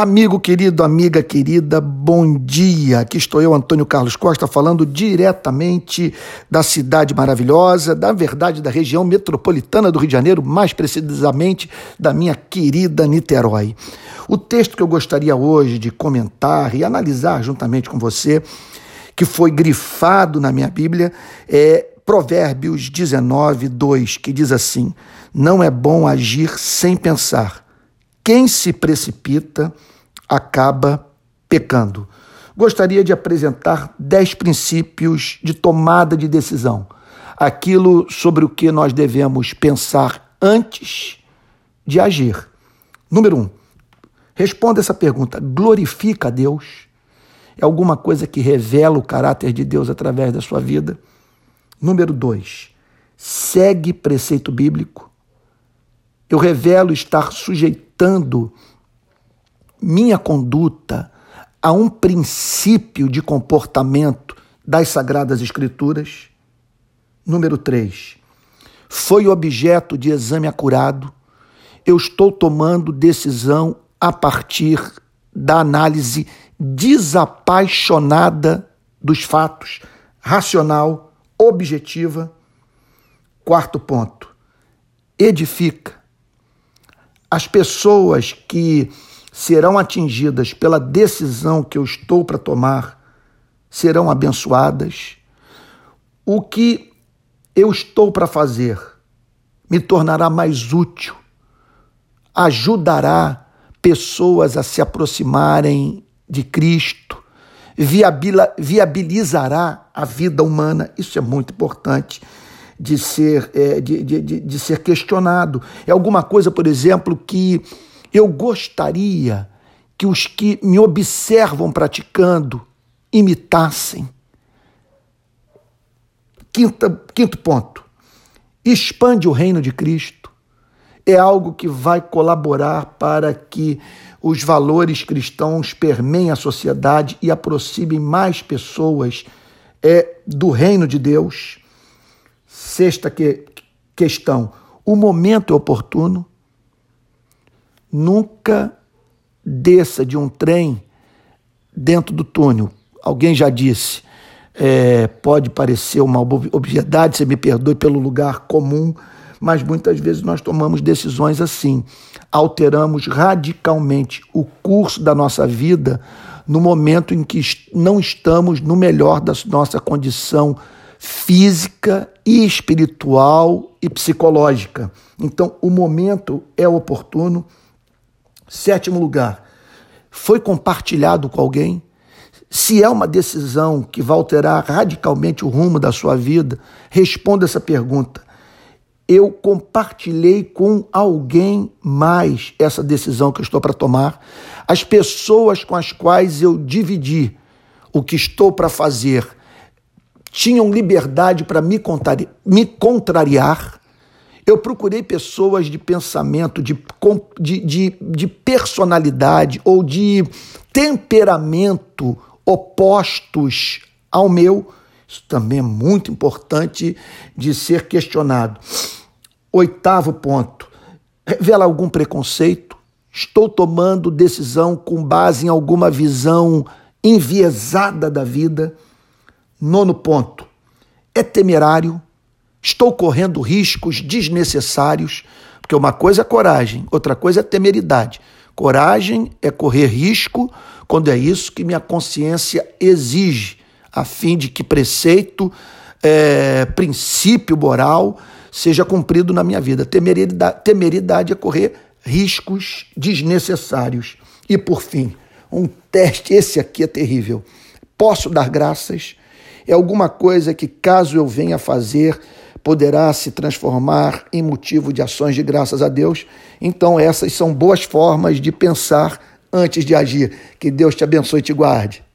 Amigo querido, amiga querida, bom dia. Aqui estou eu, Antônio Carlos Costa, falando diretamente da cidade maravilhosa, da verdade da região metropolitana do Rio de Janeiro, mais precisamente da minha querida Niterói. O texto que eu gostaria hoje de comentar e analisar juntamente com você, que foi grifado na minha Bíblia, é Provérbios 19, 2, que diz assim: Não é bom agir sem pensar quem se precipita acaba pecando. Gostaria de apresentar dez princípios de tomada de decisão, aquilo sobre o que nós devemos pensar antes de agir. Número um, responda essa pergunta: glorifica a Deus? É alguma coisa que revela o caráter de Deus através da sua vida? Número dois, segue preceito bíblico? Eu revelo estar sujeitando minha conduta a um princípio de comportamento das Sagradas Escrituras. Número 3. Foi objeto de exame acurado. Eu estou tomando decisão a partir da análise desapaixonada dos fatos, racional, objetiva. Quarto ponto. Edifica as pessoas que serão atingidas pela decisão que eu estou para tomar serão abençoadas. O que eu estou para fazer me tornará mais útil, ajudará pessoas a se aproximarem de Cristo, viabilizará a vida humana. Isso é muito importante de ser, é, de, de, de, de ser questionado. É alguma coisa, por exemplo, que eu gostaria que os que me observam praticando imitassem. Quinta, quinto ponto. Expande o reino de Cristo. É algo que vai colaborar para que os valores cristãos permeiem a sociedade e aproximem mais pessoas é, do reino de Deus. Sexta que, questão: o momento é oportuno. Nunca desça de um trem dentro do túnel. Alguém já disse. É, pode parecer uma obviedade, você me perdoe pelo lugar comum, mas muitas vezes nós tomamos decisões assim. Alteramos radicalmente o curso da nossa vida no momento em que não estamos no melhor da nossa condição física e espiritual e psicológica. Então, o momento é oportuno. Sétimo lugar, foi compartilhado com alguém? Se é uma decisão que vai alterar radicalmente o rumo da sua vida, responda essa pergunta. Eu compartilhei com alguém mais essa decisão que eu estou para tomar? As pessoas com as quais eu dividi o que estou para fazer tinham liberdade para me, me contrariar. Eu procurei pessoas de pensamento, de, de, de, de personalidade ou de temperamento opostos ao meu. Isso também é muito importante de ser questionado. Oitavo ponto: revela algum preconceito? Estou tomando decisão com base em alguma visão enviesada da vida? Nono ponto. É temerário, estou correndo riscos desnecessários, porque uma coisa é coragem, outra coisa é temeridade. Coragem é correr risco quando é isso que minha consciência exige, a fim de que preceito, é, princípio moral seja cumprido na minha vida. Temeridade, temeridade é correr riscos desnecessários. E por fim, um teste, esse aqui é terrível. Posso dar graças é alguma coisa que, caso eu venha fazer, poderá se transformar em motivo de ações de graças a Deus. Então, essas são boas formas de pensar antes de agir. Que Deus te abençoe e te guarde.